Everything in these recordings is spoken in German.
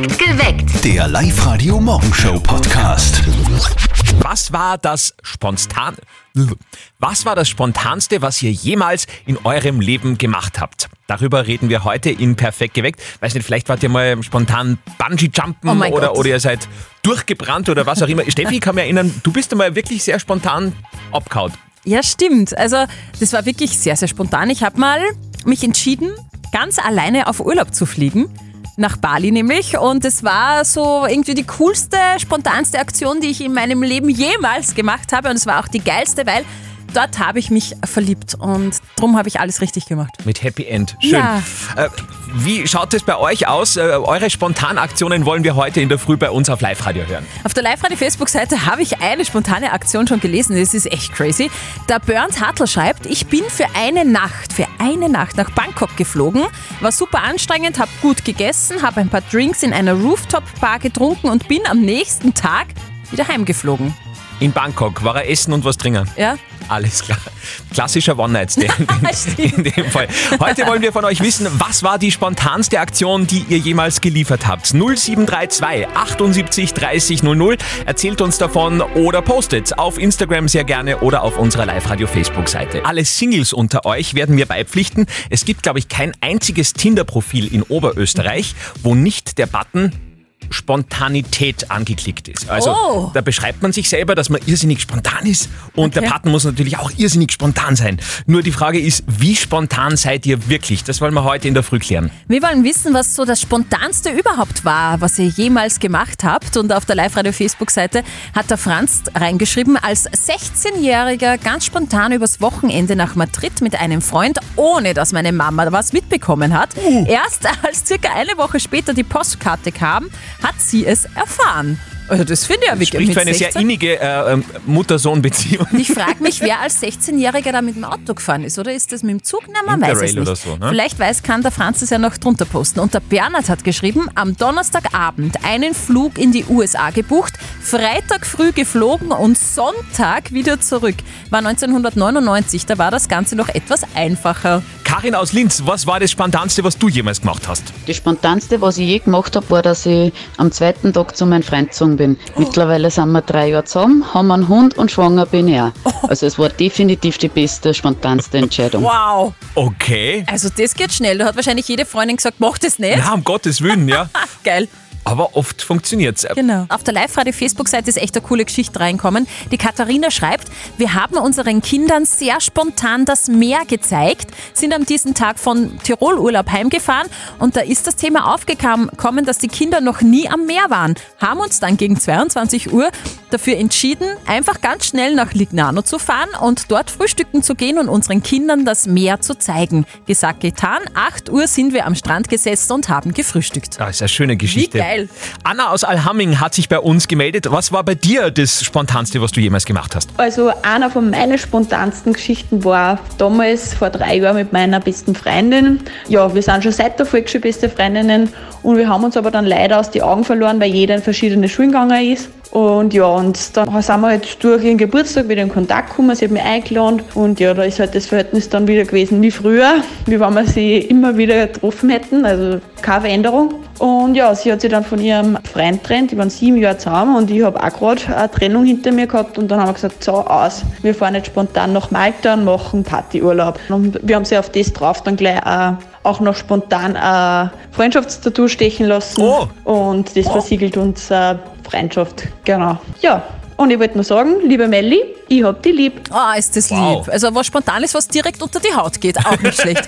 Geweckt. Der Live-Radio-Morgenshow-Podcast. Was war das spontan Was war das spontanste, was ihr jemals in eurem Leben gemacht habt? Darüber reden wir heute in Perfekt geweckt. Weiß nicht, vielleicht wart ihr mal spontan Bungee jumpen Oh oder, Gott. oder ihr seid durchgebrannt oder was auch immer. Steffi, ich kann mich erinnern, du bist einmal wirklich sehr spontan abgehauen. Ja, stimmt. Also das war wirklich sehr, sehr spontan. Ich habe mal mich entschieden, ganz alleine auf Urlaub zu fliegen. Nach Bali nämlich. Und es war so irgendwie die coolste, spontanste Aktion, die ich in meinem Leben jemals gemacht habe. Und es war auch die geilste, weil dort habe ich mich verliebt. Und darum habe ich alles richtig gemacht. Mit Happy End. Schön. Ja. Äh, wie schaut es bei euch aus? Äh, eure Spontanaktionen wollen wir heute in der Früh bei uns auf Live-Radio hören. Auf der Live-Radio-Facebook-Seite habe ich eine spontane Aktion schon gelesen. Das ist echt crazy. Der Bernd Hartl schreibt, ich bin für eine Nacht, für eine Nacht nach Bangkok geflogen. War super anstrengend, habe gut gegessen, habe ein paar Drinks in einer Rooftop-Bar getrunken und bin am nächsten Tag wieder heimgeflogen. In Bangkok war er essen und was trinken. Ja? Alles klar. Klassischer One-Night-Stand in, in dem Fall. Heute wollen wir von euch wissen, was war die spontanste Aktion, die ihr jemals geliefert habt? 0732 78 30 00. Erzählt uns davon oder postet auf Instagram sehr gerne oder auf unserer Live-Radio-Facebook-Seite. Alle Singles unter euch werden mir beipflichten. Es gibt, glaube ich, kein einziges Tinder-Profil in Oberösterreich, wo nicht der Button Spontanität angeklickt ist. Also Oh. da beschreibt man sich selber, dass man irrsinnig spontan ist und Okay. der Partner muss natürlich auch irrsinnig spontan sein. Nur die Frage ist, wie spontan seid ihr wirklich? Das wollen wir heute in der Früh klären. Wir wollen wissen, was so das Spontanste überhaupt war, was ihr jemals gemacht habt. Und auf der Live-Radio-Facebook-Seite hat der Franz reingeschrieben, als 16-Jähriger ganz spontan übers Wochenende nach Madrid mit einem Freund, ohne dass meine Mama was mitbekommen hat. Erst als circa eine Woche später die Postkarte kam, hat sie es erfahren. Also das finde ich ja wirklich Spricht für eine sehr 16. innige äh, ähm, Mutter-Sohn-Beziehung. Ich frage mich, wer als 16-Jähriger da mit dem Auto gefahren ist. Oder ist das mit dem Zug? Na, man weiß es Interrail nicht. oder so, ne? Vielleicht weiß, kann der Franz es ja noch drunter posten. Und der Bernhard hat geschrieben, am Donnerstagabend einen Flug in die USA gebucht, Freitag früh geflogen und Sonntag wieder zurück. War 1999, da war das Ganze noch etwas einfacher. Karin aus Linz, was war das Spontanste, was du jemals gemacht hast? Das Spontanste, was ich je gemacht habe, war, dass ich am zweiten Tag zu meinem Freund gezogen bin. Mittlerweile sind wir drei Jahre zusammen, haben einen Hund und schwanger bin ich auch. Also es war definitiv die beste, spontanste Entscheidung. Wow! Okay. Also das geht schnell. Da hat wahrscheinlich jede Freundin gesagt, mach das nicht. Ja, um Gottes Willen, ja. Geil. Aber oft funktioniert's. Genau. Auf der Live-Radio-Facebook-Seite ist echt eine coole Geschichte reinkommen. Die Katharina schreibt, wir haben unseren Kindern sehr spontan das Meer gezeigt, sind am diesen Tag von Tirol-Urlaub heimgefahren und da ist das Thema aufgekommen, dass die Kinder noch nie am Meer waren. Haben uns dann gegen 22 Uhr dafür entschieden, einfach ganz schnell nach Lignano zu fahren und dort frühstücken zu gehen und unseren Kindern das Meer zu zeigen. Gesagt, getan. 8 Uhr sind wir am Strand gesessen und haben gefrühstückt. Das ist eine schöne Geschichte. Geil. Anna aus Alhamming hat sich bei uns gemeldet. Was war bei dir das Spontanste, was du jemals gemacht hast? Also einer von meinen spontansten Geschichten war damals vor drei Jahren mit meiner besten Freundin. Ja, wir sind schon seit der Volksschule beste Freundinnen und wir haben uns aber dann leider aus die Augen verloren, weil jeder in verschiedene Schulen gegangen ist. Und ja, und dann sind wir halt durch ihren Geburtstag wieder in Kontakt gekommen, sie hat mich eingeladen. Und ja, da ist halt das Verhältnis dann wieder gewesen wie früher, wie wenn wir sie immer wieder getroffen hätten, also keine Veränderung. Und ja, sie hat sich dann von ihrem Freund getrennt, die waren sieben Jahre zusammen und ich habe auch gerade eine Trennung hinter mir gehabt. Und dann haben wir gesagt, so aus, wir fahren jetzt spontan nach Malta und machen Partyurlaub. Und wir haben sie auf das drauf dann gleich äh, auch noch spontan ein Freundschaftstattoo stechen lassen. Oh. und das versiegelt uns äh, Freundschaft, genau. Ja, und ich wollte nur sagen, liebe Melli, ich hab dich lieb. Ah, ist das Wow. lieb. Also was spontan ist, was direkt unter die Haut geht. Auch nicht schlecht.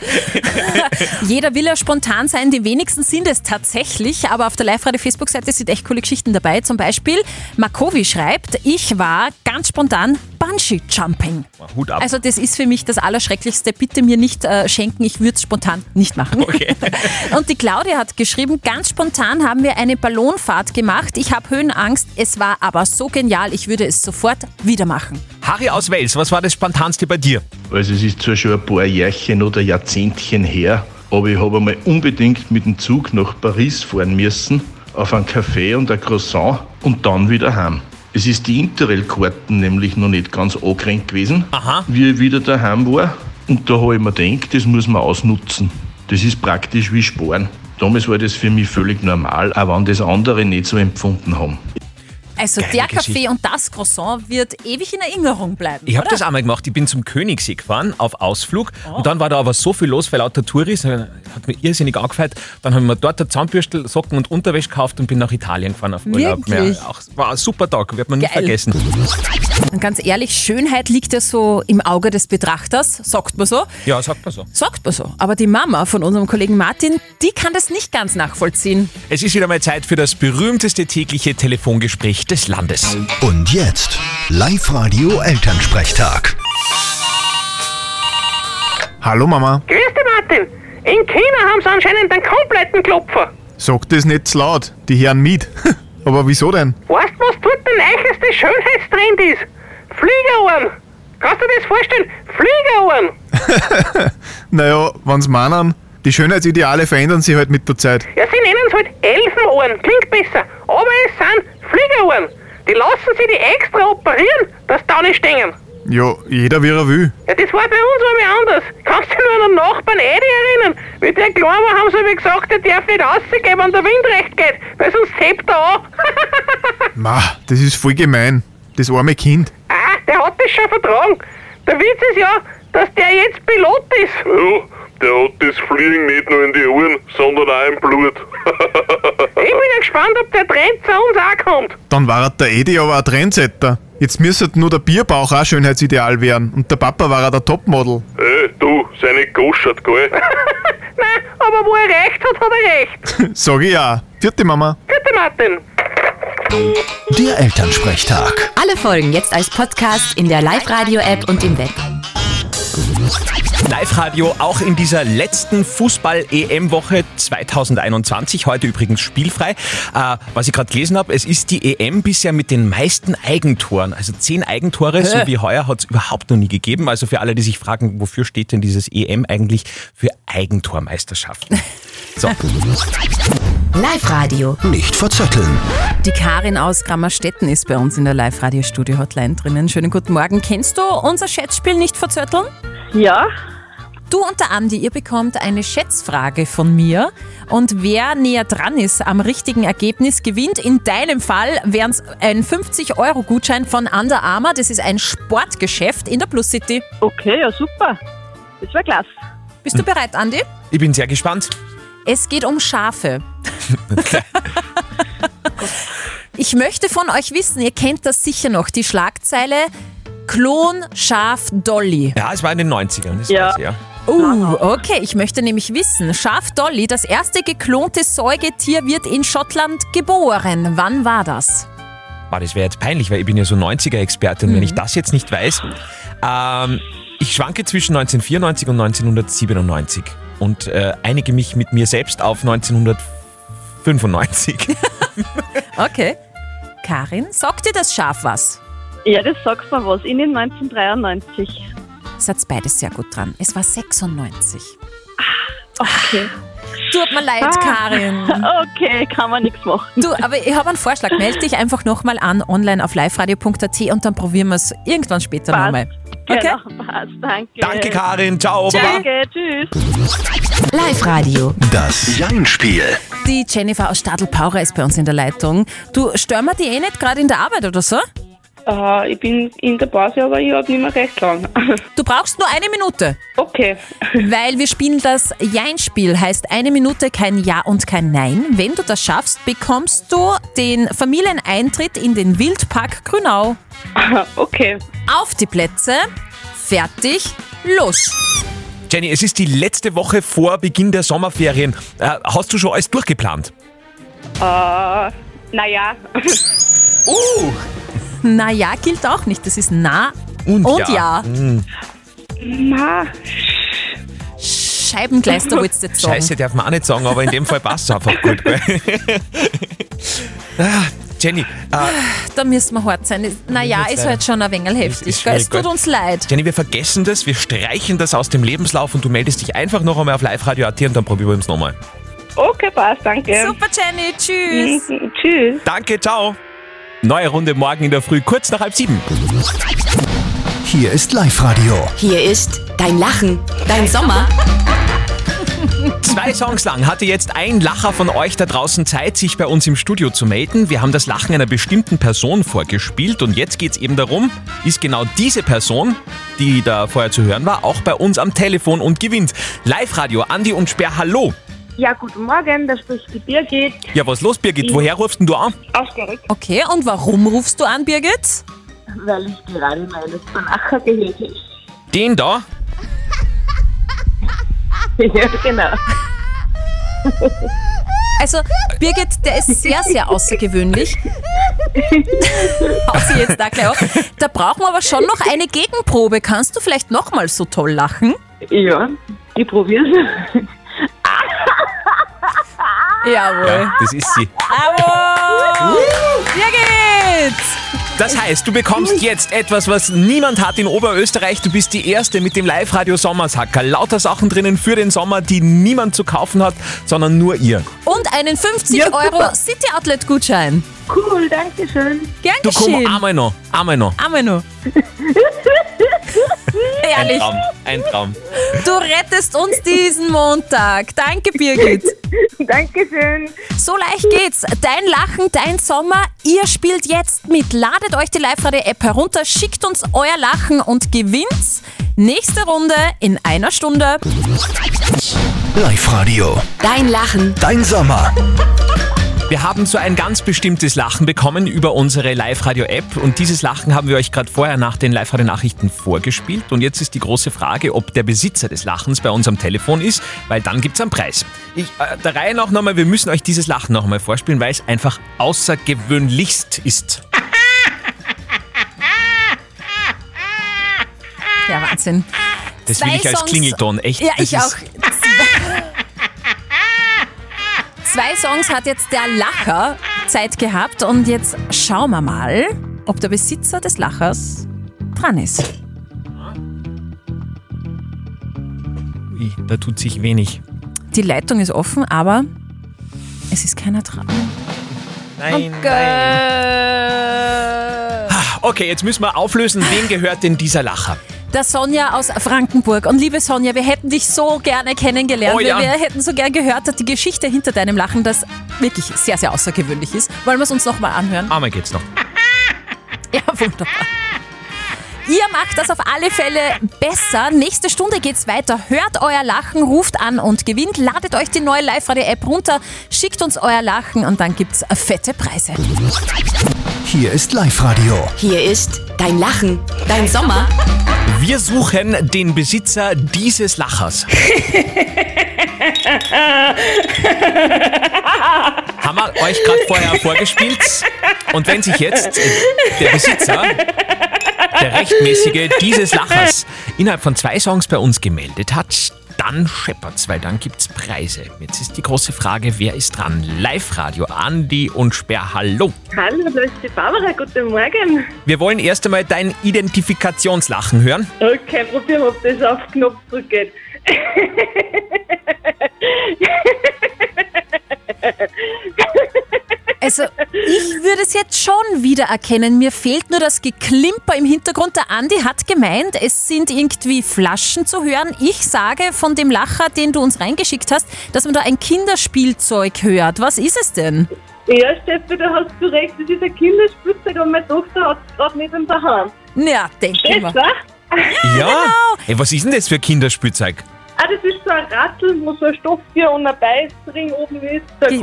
Jeder will ja spontan sein, die wenigsten sind es tatsächlich, aber auf der Live-Radio-Facebook-Seite sind echt coole Geschichten dabei. Zum Beispiel, Makovi schreibt, ich war ganz spontan Bungee-Jumping. Hut ab. Also das ist für mich das Allerschrecklichste. Bitte mir nicht äh, schenken, ich würde es spontan nicht machen. Okay. Und die Claudia hat geschrieben, ganz spontan haben wir eine Ballonfahrt gemacht. Ich habe Höhenangst, es war aber so genial, ich würde es sofort wieder machen. Harry aus Wels, was war das Spontanste bei dir? Also es ist zwar schon ein paar Jährchen oder Jahrzehntchen her, aber ich habe einmal unbedingt mit dem Zug nach Paris fahren müssen, auf ein Café und ein Croissant und dann wieder heim. Es ist die Interrail-Karten nämlich noch nicht ganz angerenkt gewesen, Aha. wie ich wieder daheim war. Und da habe ich mir gedacht, das muss man ausnutzen. Das ist praktisch wie Sparen. Damals war das für mich völlig normal, auch wenn das andere nicht so empfunden haben. Also Geile der Kaffee Geschichte. und das Croissant wird ewig in Erinnerung bleiben. Ich habe das einmal gemacht. Ich bin zum Königssee gefahren auf Ausflug Oh. und dann war da aber so viel los, weil lauter Touris, äh, hat mir irrsinnig angefeiert. Dann habe ich mir dort ein Zahnbürstel, Socken und Unterwäsche gekauft und bin nach Italien gefahren auf Urlaub. Wirklich? Ja, auch, war ein super Tag, wird man nie Geil. vergessen. Und ganz ehrlich, Schönheit liegt ja so im Auge des Betrachters, sagt man so. Ja, sagt man so. Sagt man so. Aber die Mama von unserem Kollegen Martin, die kann das nicht ganz nachvollziehen. Es ist wieder mal Zeit für das berühmteste tägliche Telefongespräch des Landes. Und jetzt Live-Radio Elternsprechtag. Hallo Mama, Grüß dich, Martin. In China haben sie anscheinend einen kompletten Klopfer. sag das nicht zu laut, die hören mit. Aber wieso denn? Weißt du, was dort der neueste Schönheitstrend ist? Fliegerohren. Kannst du dir das vorstellen? Fliegerohren. Naja, wenn's meinen, die Schönheitsideale verändern sich halt mit der Zeit. Ja, sie nennen es halt Elfenohren. Klingt besser. Aber es sind Fliegerohren. Die lassen sie die extra operieren, dass da nicht stehen. Ja, jeder wie er will. Ja, das war bei uns einmal anders. Kannst du dich nur an den Nachbarn Edi erinnern? Wie der klein war, haben sie mir gesagt, der darf nicht rausgehen, wenn der Wind recht geht, weil sonst hebt er an. Ma, das ist voll gemein. Das arme Kind. Ah, der hat das schon vertragen. Der Witz ist ja, dass der jetzt Pilot ist. Ja, der hat das Fliegen nicht nur in die Ohren, sondern auch im Blut. Ich bin ja gespannt, ob der Trend zu uns auch kommt. Dann war er der Edi aber ein Trendsetter. Jetzt müsste nur der Bierbauch auch Schönheitsideal werden. Und der Papa war er der Topmodel. Ey, du, seine goschert, gell? Nein, aber wo er recht hat, hat er recht. Sag ich ja. Vierte Mama. Gute Martin. Der Elternsprechtag. Alle Folgen jetzt als Podcast in der Live-Radio-App und im Web. Live-Radio auch in dieser letzten Fußball-EM-Woche 2021. Heute übrigens spielfrei. Äh, was ich gerade gelesen habe, es ist die EM bisher mit den meisten Eigentoren. Also zehn Eigentore, so wie heuer, hat es überhaupt noch nie gegeben. Also für alle, die sich fragen, wofür steht denn dieses EM eigentlich? Für Eigentormeisterschaften. So, Live-Radio. Nicht verzetteln. Die Karin aus Grammerstetten ist bei uns in der Live-Radio-Studio-Hotline drinnen. Schönen guten Morgen. Kennst du unser Schätzspiel nicht verzötteln? Ja, Du und der Andi, ihr bekommt eine Schätzfrage von mir und wer näher dran ist am richtigen Ergebnis, gewinnt. In deinem Fall wären es ein 50-Euro-Gutschein von Under Armour. Das ist ein Sportgeschäft in der Plus City. okay, ja super. Das wäre klasse. Bist du bereit, Andi? ich bin sehr gespannt. Es geht um Schafe. ich möchte von euch wissen, ihr kennt das sicher noch, die Schlagzeile Klon Schaf Dolly. Ja, es war in den 90ern. Das Ja. weiß ich, ja. Uh, okay, ich möchte nämlich wissen, Schaf Dolly, das erste geklonte Säugetier, wird in Schottland geboren. Wann war das? Boah, das wäre jetzt peinlich, weil ich bin ja so 90er-Experte und wenn ich das jetzt nicht weiß, ähm, ich schwanke zwischen 1994 und 1997 und äh, einige mich mit mir selbst auf 1995. Okay. Karin, sagt dir das Schaf was? Ja, das sagt mir was. In den 1993. Seid beides sehr gut dran. Es war 96. Okay. Tut mir leid, Karin. Okay, kann man nichts machen. Du, aber ich habe einen Vorschlag. Melde dich einfach nochmal an online auf liveradio.at und dann probieren wir es irgendwann später nochmal. Okay? Genau, passt. Danke. Danke, Karin. Ciao. Baba. Danke, tschüss. Live-Radio. Das Jein-Spiel. Die Jennifer aus Stadl-Paurer ist bei uns in der Leitung. Du, stören wir die eh nicht gerade in der Arbeit oder so? Äh, ich bin in der Pause, aber ich habe nicht mehr recht lang. Du brauchst nur eine Minute, okay. weil wir spielen das Jein-Spiel. Heißt eine Minute kein Ja und kein Nein. Wenn du das schaffst, bekommst du den Familieneintritt in den Wildpark Grünau. Okay. Auf die Plätze, fertig, los. Jenny, es ist die letzte Woche vor Beginn der Sommerferien. Äh, hast du schon alles durchgeplant? Äh, naja. Uh! Naja, gilt auch nicht. Das ist nah Und, und ja. Ma. Scheibengleister wolltest du jetzt sagen. Scheiße, darf man auch nicht sagen, aber in dem Fall passt es einfach gut. Ah, Jenny, äh, Da müssen wir hart sein. Naja, ist sein. halt schon ein wenig heftig. Es tut uns leid. Jenny, wir vergessen das, wir streichen das aus dem Lebenslauf und du meldest dich einfach noch einmal auf Live-Radio.at und dann probieren wir es nochmal. Okay, passt. Danke. Super, Jenny. Tschüss. Mhm, Tschüss. Danke, ciao. Neue Runde morgen in der Früh, kurz nach halb sieben. Hier ist Live-Radio. Hier ist dein Lachen, dein Sommer. Zwei Songs lang hatte jetzt ein Lacher von euch da draußen Zeit, sich bei uns im Studio zu melden. Wir haben das Lachen einer bestimmten Person vorgespielt und jetzt geht es eben darum, ist genau diese Person, die da vorher zu hören war, auch bei uns am Telefon und gewinnt. Live-Radio, Andi und Sperr, hallo. Ja, guten Morgen, da spricht die Birgit Ja, was los, Birgit? Ich- Woher rufst denn du an? aus Gerek, Okay, und warum rufst du an, Birgit? weil ich gerade meine Spanacher gehört habe. Den da? Ja, genau. Also, Birgit, der ist sehr, sehr außergewöhnlich. Sie jetzt da gleich auf. Da brauchen wir aber schon noch eine Gegenprobe. Kannst du vielleicht nochmal so toll lachen? Ja, ich probier's. Jawohl. Ja, das ist sie. Bravo! Birgit! Das heißt, du bekommst jetzt etwas, was niemand hat in Oberösterreich. Du bist die Erste mit dem Live-Radio Sommersacker. Lauter Sachen drinnen für den Sommer, die niemand zu kaufen hat, sondern nur ihr. Und einen 50 Ja, Euro super. City Outlet Gutschein. Cool, danke schön. Gern Du komm geschehen. einmal noch, einmal noch. Einmal nur. Ein Ehrlich, Traum, ein Traum. du rettest uns diesen Montag. Danke, Birgit. Dankeschön. So leicht geht's. Dein Lachen, dein Sommer. Ihr spielt jetzt mit. Ladet euch die Live-Radio-App herunter, schickt uns euer Lachen und gewinnt's. Nächste Runde in einer Stunde. Live-Radio. Dein Lachen. Dein Sommer. Wir haben so ein ganz bestimmtes Lachen bekommen über unsere Live-Radio-App und dieses Lachen haben wir euch gerade vorher nach den Live-Radio-Nachrichten vorgespielt und jetzt ist die große Frage, ob der Besitzer des Lachens bei uns am Telefon ist, weil dann gibt's einen Preis. Ich, äh, der Reihe nach nochmal, wir müssen euch dieses Lachen nochmal vorspielen, weil es einfach außergewöhnlichst ist. Ja, Wahnsinn. Das Zwei will ich als Songs- Klingelton, echt. Ja, das ich ist- auch. Zwei Songs hat jetzt der Lacher Zeit gehabt und jetzt schauen wir mal, ob der Besitzer des Lachers dran ist. Ui, da tut sich wenig. Die Leitung ist offen, aber es ist keiner dran. Nein, Okay. Okay, jetzt müssen wir auflösen, wem gehört denn dieser Lacher? Der Sonja aus Frankenburg. Und liebe Sonja, wir hätten dich so gerne kennengelernt. Oh ja. wir, wir hätten so gern gehört, dass die Geschichte hinter deinem Lachen, das wirklich sehr, sehr außergewöhnlich ist. Wollen wir es uns nochmal anhören? Einmal geht's noch. Ja, wunderbar. Ihr macht das auf alle Fälle besser. Nächste Stunde geht's weiter. Hört euer Lachen, ruft an und gewinnt. Ladet euch die neue Live-Radio-App runter, schickt uns euer Lachen und dann gibt's fette Preise. Hier ist Live-Radio. Hier ist Dein Lachen. Dein Sommer. Wir suchen den Besitzer dieses Lachers. Haben wir euch gerade vorher vorgespielt. Und wenn sich jetzt der Besitzer, der rechtmäßige dieses Lachers, innerhalb von zwei Songs bei uns gemeldet hat, dann scheppert's, weil dann gibt's Preise. Jetzt ist die große Frage, wer ist dran? Live-Radio, Andi und Sperr, hallo. Hallo, da ist die Barbara, guten Morgen. Wir wollen erst einmal dein Identifikationslachen hören. Okay, probieren, ob das auf Knopfdruck geht. Also, ich würde es jetzt schon wieder erkennen. Mir fehlt nur das Geklimper im Hintergrund. Der Andi hat gemeint, es sind irgendwie Flaschen zu hören. Ich sage von dem Lacher, den du uns reingeschickt hast, dass man da ein Kinderspielzeug hört. Was ist es denn? Ja, Steffi, da hast du recht, das ist ein Kinderspielzeug und meine Tochter hat es gerade nicht in der Hand. Ja, denke mal. Besser? Ja? Hey, was ist denn das für Kinderspielzeug? Ah, das ist so ein Rattel, wo so ein Stofftier und ein Beißring oben ist. So ein Die-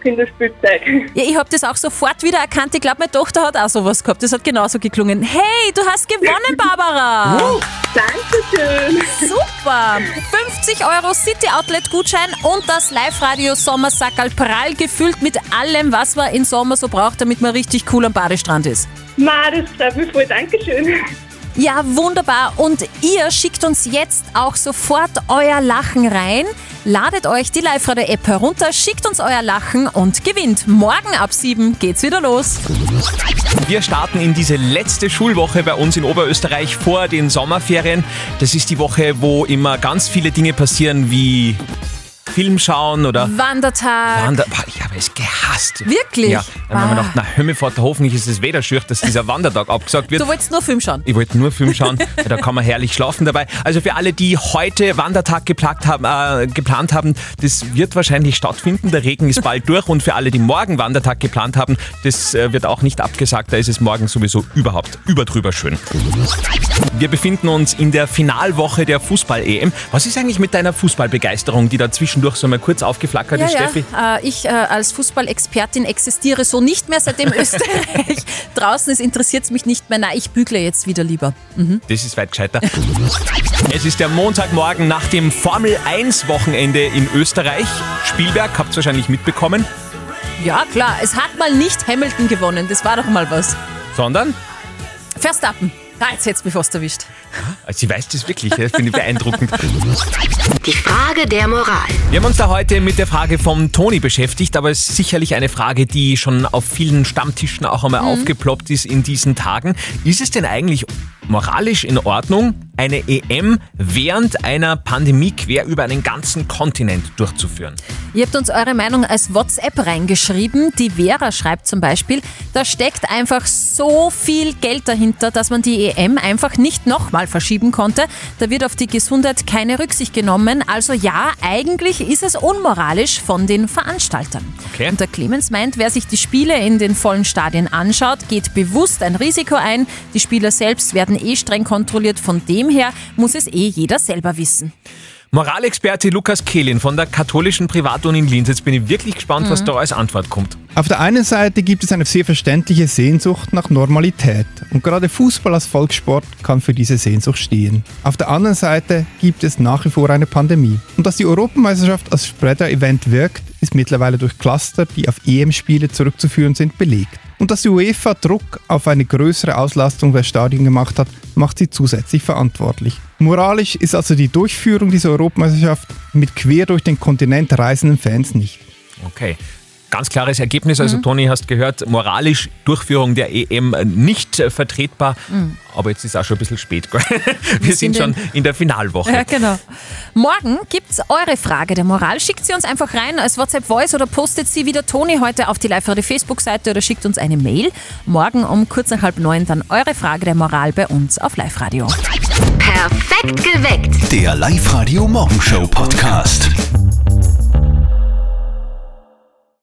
Kombi-Kinderspielzeug. Ja, ich habe das auch sofort wieder erkannt. Ich glaube, meine Tochter hat auch sowas gehabt. Das hat genauso geklungen. Hey, du hast gewonnen, Barbara! Dankeschön. Super! 50 Euro City Outlet Gutschein und das Live-Radio Sommersackerl prall gefüllt mit allem, was man im Sommer so braucht, damit man richtig cool am Badestrand ist. Ma, das freut mich voll. Dankeschön. Ja, wunderbar. Und ihr schickt uns jetzt auch sofort euer Lachen rein. Ladet euch die Live-Radio-App herunter, schickt uns euer Lachen und gewinnt. Morgen ab 7 geht's wieder los. Wir starten in diese letzte Schulwoche bei uns in Oberösterreich vor den Sommerferien. Das ist die Woche, wo immer ganz viele Dinge passieren wie Film schauen oder Wandertag. Wander Boah, ich habe es gehasst. Wirklich? Ja, dann haben wir Ah. gedacht, na Himmelvater, hoffentlich ist es weder schüch, dass dieser Wandertag abgesagt wird. Du wolltest nur Film schauen. Ich wollte nur Film schauen, da kann man herrlich schlafen dabei. Also für alle, die heute Wandertag geplant haben, äh, geplant haben, das wird wahrscheinlich stattfinden. Der Regen ist bald durch und für alle, die morgen Wandertag geplant haben, das äh, wird auch nicht abgesagt. Da ist es morgen sowieso überhaupt überdrüber schön. Wir befinden uns in der Finalwoche der Fußball-EM. Was ist eigentlich mit deiner Fußballbegeisterung, die da zwischendurch so mal kurz aufgeflackert Ja, ist, Steffi? ja. Äh, ich äh, als Fußballexpertin existiere so nicht mehr, seitdem Österreich draußen ist, interessiert es mich nicht mehr. Nein, ich bügle jetzt wieder lieber. Mhm. Das ist weit gescheiter. es ist der Montagmorgen nach dem Formel 1 Wochenende in Österreich. Spielberg, habt ihr wahrscheinlich mitbekommen, Ja, klar, es hat mal nicht Hamilton gewonnen, das war doch mal was. sondern, Verstappen. Ah, jetzt hätt's mich fast erwischt. Also sie weiß das wirklich, das finde ich beeindruckend. Die Frage der Moral. Wir haben uns da heute mit der Frage vom Toni beschäftigt, aber es ist sicherlich eine Frage, die schon auf vielen Stammtischen auch einmal aufgeploppt ist in diesen Tagen. Ist es denn eigentlich moralisch in Ordnung, eine EM während einer Pandemie quer über einen ganzen Kontinent durchzuführen? Ihr habt uns eure Meinung als WhatsApp reingeschrieben. Die Vera schreibt zum Beispiel, da steckt einfach so viel Geld dahinter, dass man die EM einfach nicht nochmal verschieben konnte. Da wird auf die Gesundheit keine Rücksicht genommen. Also ja, eigentlich ist es unmoralisch von den Veranstaltern. Okay. Und der Clemens meint, wer sich die Spiele in den vollen Stadien anschaut, geht bewusst ein Risiko ein. Die Spieler selbst werden eh streng kontrolliert. Von dem her muss es eh jeder selber wissen. Moralexperte Lukas Kehlin von der katholischen Privatuni in Linz. Jetzt bin ich wirklich gespannt, was da als Antwort kommt. Auf der einen Seite gibt es eine sehr verständliche Sehnsucht nach Normalität und gerade Fußball als Volkssport kann für diese Sehnsucht stehen. Auf der anderen Seite gibt es nach wie vor eine Pandemie. Und dass die Europameisterschaft als Spreader-Event wirkt, ist mittlerweile durch Cluster, die auf EM-Spiele zurückzuführen sind, belegt. Und dass die UEFA Druck auf eine größere Auslastung der Stadien gemacht hat, macht sie zusätzlich verantwortlich. Moralisch ist also die Durchführung dieser Europameisterschaft mit quer durch den Kontinent reisenden Fans nicht. Okay. Ganz klares Ergebnis. Also, Toni, hast gehört, moralisch Durchführung der EM nicht äh, vertretbar. Aber jetzt ist auch schon ein bisschen spät. Wir sind sind schon in- der Finalwoche. Ja, genau. Morgen gibt's eure Frage der Moral. Schickt sie uns einfach rein als WhatsApp-Voice oder postet sie wie der Toni heute auf die live Facebook-Seite oder schickt uns eine Mail. Morgen um kurz nach halb neun dann eure Frage der Moral bei uns auf Live-Radio. Perfekt geweckt. Der Live-Radio Morgenshow Podcast.